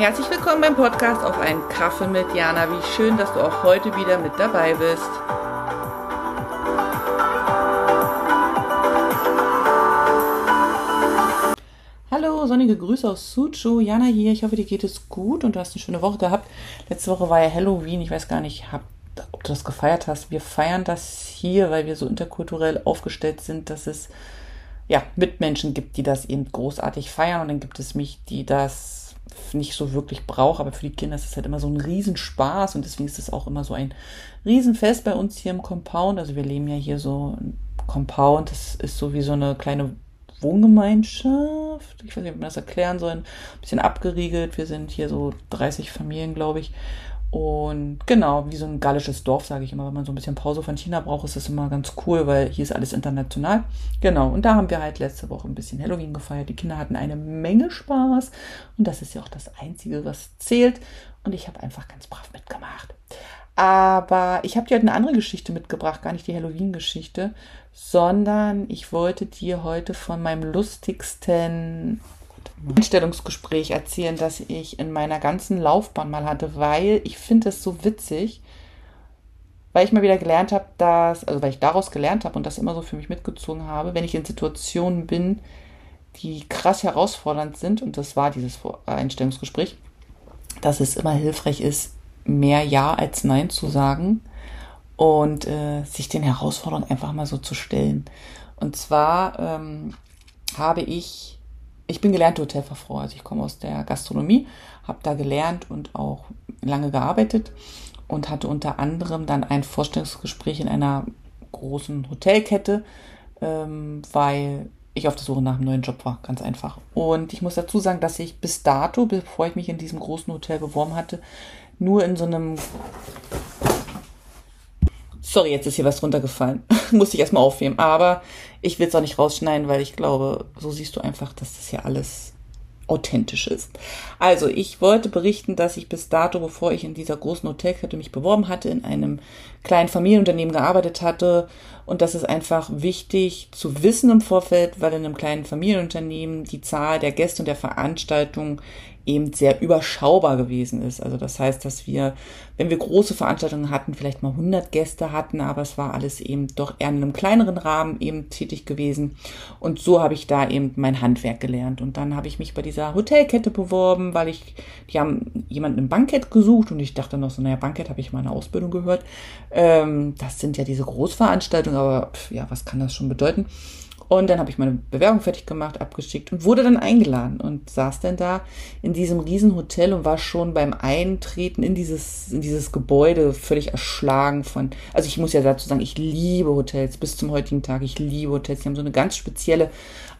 Herzlich willkommen beim Podcast auf einen Kaffee mit Jana. Wie schön, dass du auch heute wieder mit dabei bist. Hallo, sonnige Grüße aus Suchu. Jana hier. Ich hoffe, dir geht es gut und du hast eine schöne Woche gehabt. Letzte Woche war ja Halloween. Ich weiß gar nicht, ob du das gefeiert hast. Wir feiern das hier, weil wir so interkulturell aufgestellt sind, dass es ja Mitmenschen gibt, die das eben großartig feiern. Und dann gibt es mich, die das nicht so wirklich brauche, aber für die Kinder ist es halt immer so ein Riesenspaß und deswegen ist es auch immer so ein Riesenfest bei uns hier im Compound. Also wir leben ja hier so ein Compound, das ist so wie so eine kleine Wohngemeinschaft. Ich weiß nicht, wie man das erklären soll. Ein bisschen abgeriegelt. Wir sind hier so 30 Familien, glaube ich. Und genau, wie so ein gallisches Dorf, sage ich immer, wenn man so ein bisschen Pause von China braucht, ist das immer ganz cool, weil hier ist alles international. Genau, und da haben wir halt letzte Woche ein bisschen Halloween gefeiert. Die Kinder hatten eine Menge Spaß und das ist ja auch das Einzige, was zählt. Und ich habe einfach ganz brav mitgemacht. Aber ich habe dir heute eine andere Geschichte mitgebracht, gar nicht die Halloween-Geschichte, sondern ich wollte dir heute von meinem lustigsten Einstellungsgespräch erzählen, das ich in meiner ganzen Laufbahn mal hatte, weil ich finde es so witzig, weil ich mal wieder gelernt habe, dass, also weil ich daraus gelernt habe und das immer so für mich mitgezogen habe, wenn ich in Situationen bin, die krass herausfordernd sind, und das war dieses Einstellungsgespräch, dass es immer hilfreich ist, mehr Ja als Nein zu sagen und äh, sich den Herausforderungen einfach mal so zu stellen. Und zwar ähm, habe ich ich bin gelernte Hotelfachfrau, also ich komme aus der Gastronomie, habe da gelernt und auch lange gearbeitet und hatte unter anderem dann ein Vorstellungsgespräch in einer großen Hotelkette, ähm, weil ich auf der Suche nach einem neuen Job war, ganz einfach. Und ich muss dazu sagen, dass ich bis dato, bevor ich mich in diesem großen Hotel beworben hatte, nur in so einem Sorry, jetzt ist hier was runtergefallen. Muss ich erstmal aufheben. Aber ich will es auch nicht rausschneiden, weil ich glaube, so siehst du einfach, dass das hier alles authentisch ist. Also, ich wollte berichten, dass ich bis dato, bevor ich in dieser großen Hotelkette mich beworben hatte, in einem kleinen Familienunternehmen gearbeitet hatte. Und das ist einfach wichtig zu wissen im Vorfeld, weil in einem kleinen Familienunternehmen die Zahl der Gäste und der Veranstaltungen eben sehr überschaubar gewesen ist. Also das heißt, dass wir, wenn wir große Veranstaltungen hatten, vielleicht mal 100 Gäste hatten, aber es war alles eben doch eher in einem kleineren Rahmen eben tätig gewesen. Und so habe ich da eben mein Handwerk gelernt. Und dann habe ich mich bei dieser Hotelkette beworben, weil ich, die haben jemanden im Bankett gesucht und ich dachte noch so, naja, Bankett habe ich mal eine Ausbildung gehört. Ähm, das sind ja diese Großveranstaltungen, aber pf, ja, was kann das schon bedeuten? Und dann habe ich meine Bewerbung fertig gemacht, abgeschickt und wurde dann eingeladen und saß dann da in diesem Riesenhotel und war schon beim Eintreten in dieses, in dieses Gebäude völlig erschlagen von, also ich muss ja dazu sagen, ich liebe Hotels bis zum heutigen Tag. Ich liebe Hotels. Die haben so eine ganz spezielle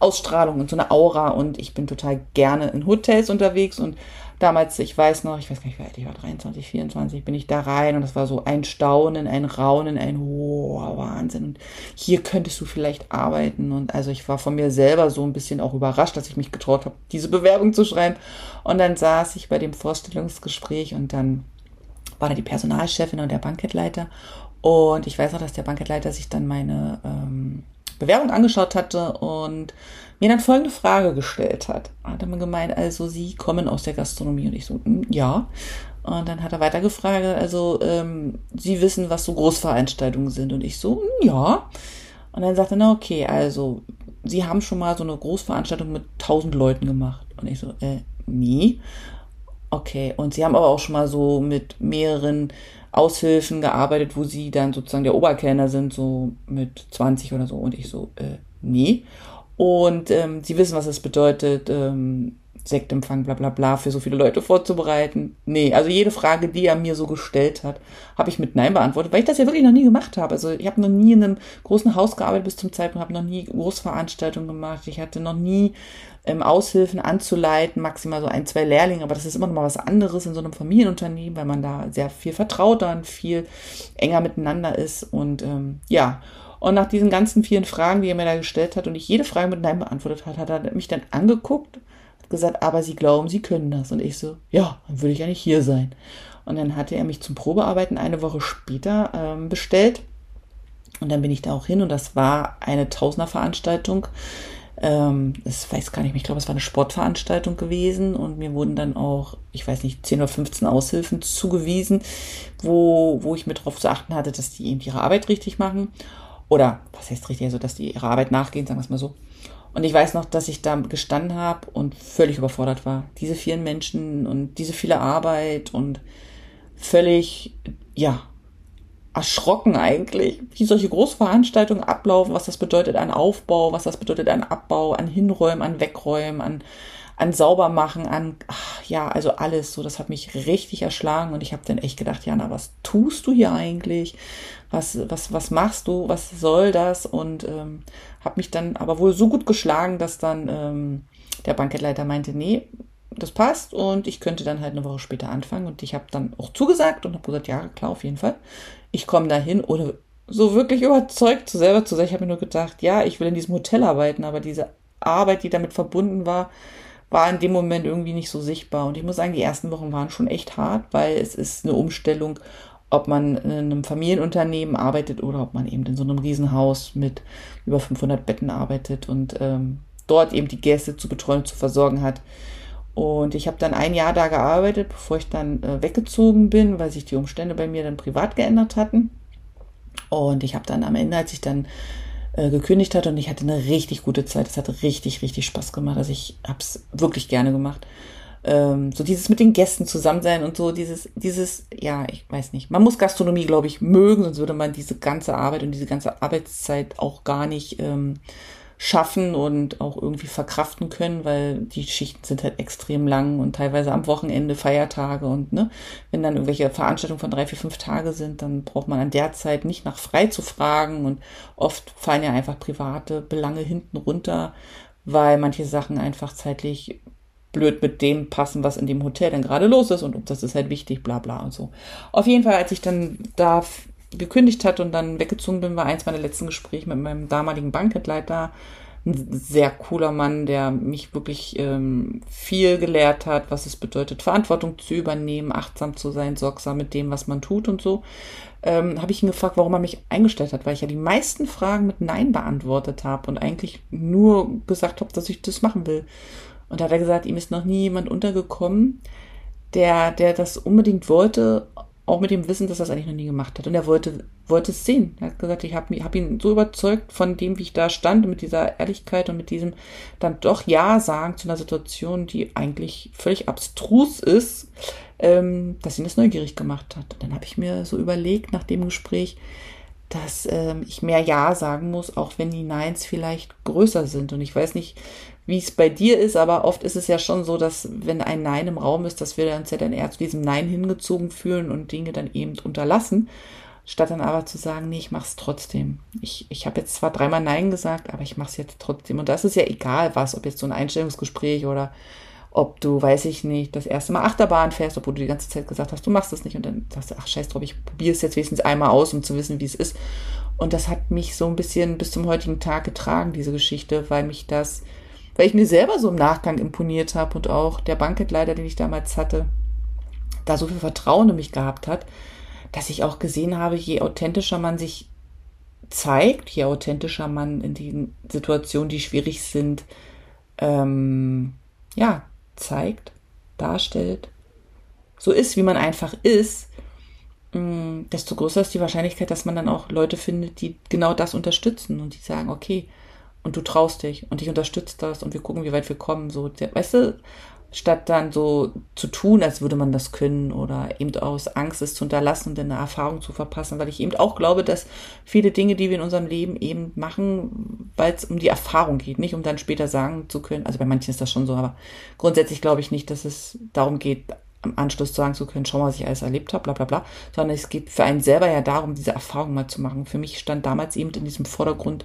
Ausstrahlung und so eine Aura und ich bin total gerne in Hotels unterwegs und damals, ich weiß noch, ich weiß gar nicht, wie alt ich war, 23, 24, bin ich da rein und das war so ein Staunen, ein Raunen, ein oh, Wahnsinn. Und hier könntest du vielleicht arbeiten. Und also ich war von mir selber so ein bisschen auch überrascht, dass ich mich getraut habe, diese Bewerbung zu schreiben. Und dann saß ich bei dem Vorstellungsgespräch und dann war da die Personalchefin und der Bankettleiter. Und ich weiß auch, dass der Bankettleiter sich dann meine ähm, Bewerbung angeschaut hatte und mir dann folgende Frage gestellt hat. Hat er mir gemeint, also Sie kommen aus der Gastronomie und ich so, hm, ja. Und dann hat er weiter gefragt, also ähm, Sie wissen, was so Großveranstaltungen sind und ich so, hm, ja. Und dann sagte er, na okay, also Sie haben schon mal so eine Großveranstaltung mit tausend Leuten gemacht und ich so, äh, nie. Okay, und Sie haben aber auch schon mal so mit mehreren Aushilfen gearbeitet, wo Sie dann sozusagen der Oberkellner sind, so mit 20 oder so. Und ich so, äh, nee. Und ähm, sie wissen, was es bedeutet, ähm, Sektempfang, bla bla bla, für so viele Leute vorzubereiten. Nee, also jede Frage, die er mir so gestellt hat, habe ich mit Nein beantwortet, weil ich das ja wirklich noch nie gemacht habe. Also ich habe noch nie in einem großen Haus gearbeitet bis zum Zeitpunkt, habe noch nie Großveranstaltungen gemacht. Ich hatte noch nie ähm, Aushilfen anzuleiten, maximal so ein, zwei Lehrlinge, aber das ist immer noch mal was anderes in so einem Familienunternehmen, weil man da sehr viel vertrauter und viel enger miteinander ist. Und ähm, ja, und nach diesen ganzen vielen Fragen, die er mir da gestellt hat und ich jede Frage mit Nein beantwortet hat, hat er mich dann angeguckt, hat gesagt, aber Sie glauben, Sie können das. Und ich so, ja, dann würde ich ja nicht hier sein. Und dann hatte er mich zum Probearbeiten eine Woche später ähm, bestellt. Und dann bin ich da auch hin und das war eine Tausender-Veranstaltung ähm, weiß gar nicht ich glaube, es war eine Sportveranstaltung gewesen und mir wurden dann auch, ich weiß nicht, 10 oder 15 Aushilfen zugewiesen, wo, wo ich mir darauf zu achten hatte, dass die eben ihre Arbeit richtig machen. Oder, was heißt richtig, also dass die ihrer Arbeit nachgehen, sagen wir es mal so. Und ich weiß noch, dass ich da gestanden habe und völlig überfordert war. Diese vielen Menschen und diese viele Arbeit und völlig, ja, erschrocken eigentlich, wie solche Großveranstaltungen ablaufen, was das bedeutet an Aufbau, was das bedeutet an Abbau, an Hinräumen, an Wegräumen, an, an Saubermachen, an, ach, ja, also alles so, das hat mich richtig erschlagen und ich habe dann echt gedacht, Jana, was tust du hier eigentlich? Was, was, was machst du? Was soll das? Und ähm, habe mich dann aber wohl so gut geschlagen, dass dann ähm, der Banketleiter meinte, nee, das passt und ich könnte dann halt eine Woche später anfangen und ich habe dann auch zugesagt und habe gesagt, ja, klar, auf jeden Fall. Ich komme dahin oder so wirklich überzeugt zu selber zu sein. Ich habe mir nur gedacht, ja, ich will in diesem Hotel arbeiten, aber diese Arbeit, die damit verbunden war, war in dem Moment irgendwie nicht so sichtbar. Und ich muss sagen, die ersten Wochen waren schon echt hart, weil es ist eine Umstellung, ob man in einem Familienunternehmen arbeitet oder ob man eben in so einem Riesenhaus mit über 500 Betten arbeitet und ähm, dort eben die Gäste zu betreuen, zu versorgen hat. Und ich habe dann ein Jahr da gearbeitet, bevor ich dann äh, weggezogen bin, weil sich die Umstände bei mir dann privat geändert hatten. Und ich habe dann am Ende, als ich dann äh, gekündigt hatte und ich hatte eine richtig gute Zeit, es hatte richtig, richtig Spaß gemacht. Also ich habe es wirklich gerne gemacht. Ähm, so dieses mit den Gästen zusammen sein und so dieses, dieses, ja, ich weiß nicht. Man muss Gastronomie, glaube ich, mögen, sonst würde man diese ganze Arbeit und diese ganze Arbeitszeit auch gar nicht ähm, schaffen und auch irgendwie verkraften können, weil die Schichten sind halt extrem lang und teilweise am Wochenende Feiertage und ne, wenn dann irgendwelche Veranstaltungen von drei, vier, fünf Tage sind, dann braucht man an der Zeit nicht nach frei zu fragen und oft fallen ja einfach private Belange hinten runter, weil manche Sachen einfach zeitlich blöd mit dem passen, was in dem Hotel dann gerade los ist und das ist halt wichtig, bla bla und so. Auf jeden Fall, als ich dann da gekündigt hat und dann weggezogen bin, war eins meiner letzten Gespräche mit meinem damaligen Banketleiter. Ein sehr cooler Mann, der mich wirklich ähm, viel gelehrt hat, was es bedeutet, Verantwortung zu übernehmen, achtsam zu sein, sorgsam mit dem, was man tut und so. Ähm, habe ich ihn gefragt, warum er mich eingestellt hat, weil ich ja die meisten Fragen mit Nein beantwortet habe und eigentlich nur gesagt habe, dass ich das machen will. Und da hat er gesagt, ihm ist noch nie jemand untergekommen, der, der das unbedingt wollte, auch mit dem Wissen, dass er es eigentlich noch nie gemacht hat. Und er wollte, wollte es sehen. Er hat gesagt, ich habe hab ihn so überzeugt von dem, wie ich da stand, mit dieser Ehrlichkeit und mit diesem dann doch Ja sagen zu einer Situation, die eigentlich völlig abstrus ist, ähm, dass ihn das neugierig gemacht hat. Und dann habe ich mir so überlegt nach dem Gespräch, dass ähm, ich mehr Ja sagen muss, auch wenn die Neins vielleicht größer sind. Und ich weiß nicht, wie es bei dir ist, aber oft ist es ja schon so, dass wenn ein Nein im Raum ist, dass wir uns ja dann eher zu diesem Nein hingezogen fühlen und Dinge dann eben unterlassen, statt dann aber zu sagen, nee, ich mach's trotzdem. Ich, ich habe jetzt zwar dreimal Nein gesagt, aber ich mach's jetzt trotzdem. Und das ist ja egal was, ob jetzt so ein Einstellungsgespräch oder ob du, weiß ich nicht, das erste Mal Achterbahn fährst, obwohl du die ganze Zeit gesagt hast, du machst das nicht und dann sagst du, ach scheiß drauf, ich probiere es jetzt wenigstens einmal aus, um zu wissen, wie es ist. Und das hat mich so ein bisschen bis zum heutigen Tag getragen, diese Geschichte, weil mich das weil ich mir selber so im Nachgang imponiert habe und auch der Banketleiter, den ich damals hatte, da so viel Vertrauen in mich gehabt hat, dass ich auch gesehen habe, je authentischer man sich zeigt, je authentischer man in den Situationen, die schwierig sind, ähm, ja, zeigt, darstellt, so ist, wie man einfach ist, mm, desto größer ist die Wahrscheinlichkeit, dass man dann auch Leute findet, die genau das unterstützen und die sagen, okay, und du traust dich und ich unterstütze das und wir gucken, wie weit wir kommen. So, weißt du, statt dann so zu tun, als würde man das können oder eben aus Angst es zu unterlassen und eine Erfahrung zu verpassen, weil ich eben auch glaube, dass viele Dinge, die wir in unserem Leben eben machen, weil es um die Erfahrung geht, nicht um dann später sagen zu können, also bei manchen ist das schon so, aber grundsätzlich glaube ich nicht, dass es darum geht, am Anschluss sagen zu können, schau mal, was ich alles erlebt habe, bla bla bla, sondern es geht für einen selber ja darum, diese Erfahrung mal zu machen. Für mich stand damals eben in diesem Vordergrund,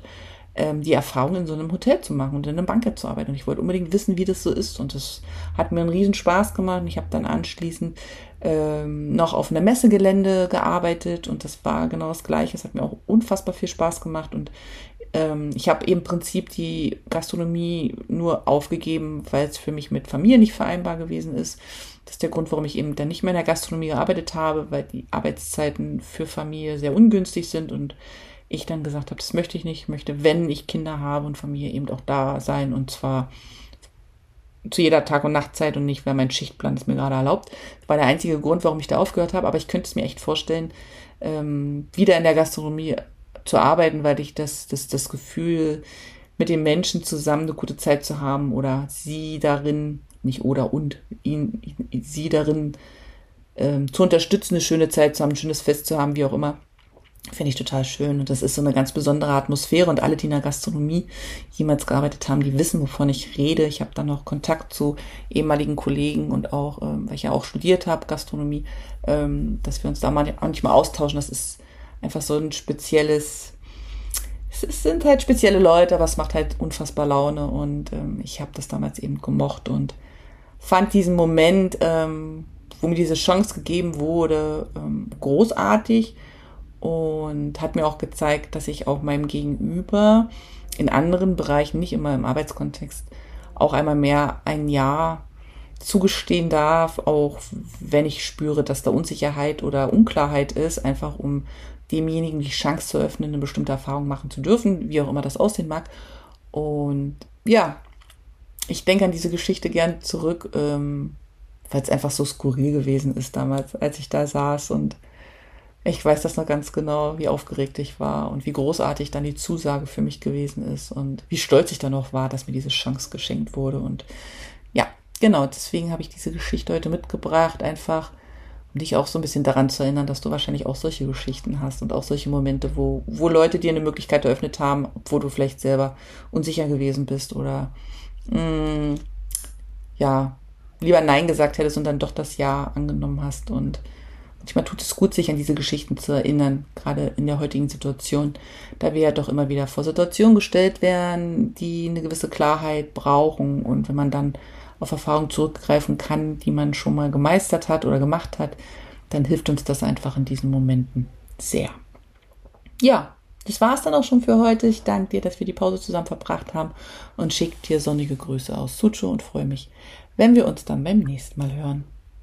ähm, die Erfahrung in so einem Hotel zu machen und in einem Bankett zu arbeiten. Und ich wollte unbedingt wissen, wie das so ist. Und das hat mir einen riesen Spaß gemacht. Und ich habe dann anschließend ähm, noch auf einem Messegelände gearbeitet und das war genau das Gleiche. Es hat mir auch unfassbar viel Spaß gemacht und ähm, ich habe im Prinzip die Gastronomie nur aufgegeben, weil es für mich mit Familie nicht vereinbar gewesen ist. Das ist der Grund, warum ich eben dann nicht mehr in der Gastronomie gearbeitet habe, weil die Arbeitszeiten für Familie sehr ungünstig sind und ich dann gesagt habe, das möchte ich nicht, ich möchte, wenn ich Kinder habe und Familie, eben auch da sein und zwar zu jeder Tag- und Nachtzeit und nicht, weil mein Schichtplan es mir gerade erlaubt. Das war der einzige Grund, warum ich da aufgehört habe, aber ich könnte es mir echt vorstellen, ähm, wieder in der Gastronomie zu arbeiten, weil ich das, das, das Gefühl, mit den Menschen zusammen eine gute Zeit zu haben oder sie darin, nicht oder und, ihn, sie darin ähm, zu unterstützen, eine schöne Zeit zu haben, ein schönes Fest zu haben, wie auch immer. Finde ich total schön. Und das ist so eine ganz besondere Atmosphäre. Und alle, die in der Gastronomie jemals gearbeitet haben, die wissen, wovon ich rede. Ich habe dann noch Kontakt zu ehemaligen Kollegen und auch, ähm, weil ich ja auch studiert habe, Gastronomie, ähm, dass wir uns da manchmal austauschen. Das ist einfach so ein spezielles, es sind halt spezielle Leute, aber es macht halt unfassbar Laune. Und ähm, ich habe das damals eben gemocht und fand diesen Moment, ähm, wo mir diese Chance gegeben wurde, ähm, großartig und hat mir auch gezeigt, dass ich auch meinem Gegenüber in anderen Bereichen, nicht immer im Arbeitskontext, auch einmal mehr ein Ja zugestehen darf, auch wenn ich spüre, dass da Unsicherheit oder Unklarheit ist, einfach um demjenigen die Chance zu öffnen, eine bestimmte Erfahrung machen zu dürfen, wie auch immer das aussehen mag. Und ja, ich denke an diese Geschichte gern zurück, ähm, weil es einfach so skurril gewesen ist damals, als ich da saß und ich weiß das noch ganz genau, wie aufgeregt ich war und wie großartig dann die Zusage für mich gewesen ist und wie stolz ich dann auch war, dass mir diese Chance geschenkt wurde. Und ja, genau, deswegen habe ich diese Geschichte heute mitgebracht, einfach um dich auch so ein bisschen daran zu erinnern, dass du wahrscheinlich auch solche Geschichten hast und auch solche Momente, wo, wo Leute dir eine Möglichkeit eröffnet haben, obwohl du vielleicht selber unsicher gewesen bist oder mh, mm, ja, lieber Nein gesagt hättest und dann doch das Ja angenommen hast und manchmal tut es gut, sich an diese Geschichten zu erinnern, gerade in der heutigen Situation, da wir ja doch immer wieder vor Situationen gestellt werden, die eine gewisse Klarheit brauchen. Und wenn man dann auf Erfahrungen zurückgreifen kann, die man schon mal gemeistert hat oder gemacht hat, dann hilft uns das einfach in diesen Momenten sehr. Ja, das war es dann auch schon für heute. Ich danke dir, dass wir die Pause zusammen verbracht haben und schicke dir sonnige Grüße aus Sucho und freue mich, wenn wir uns dann beim nächsten Mal hören.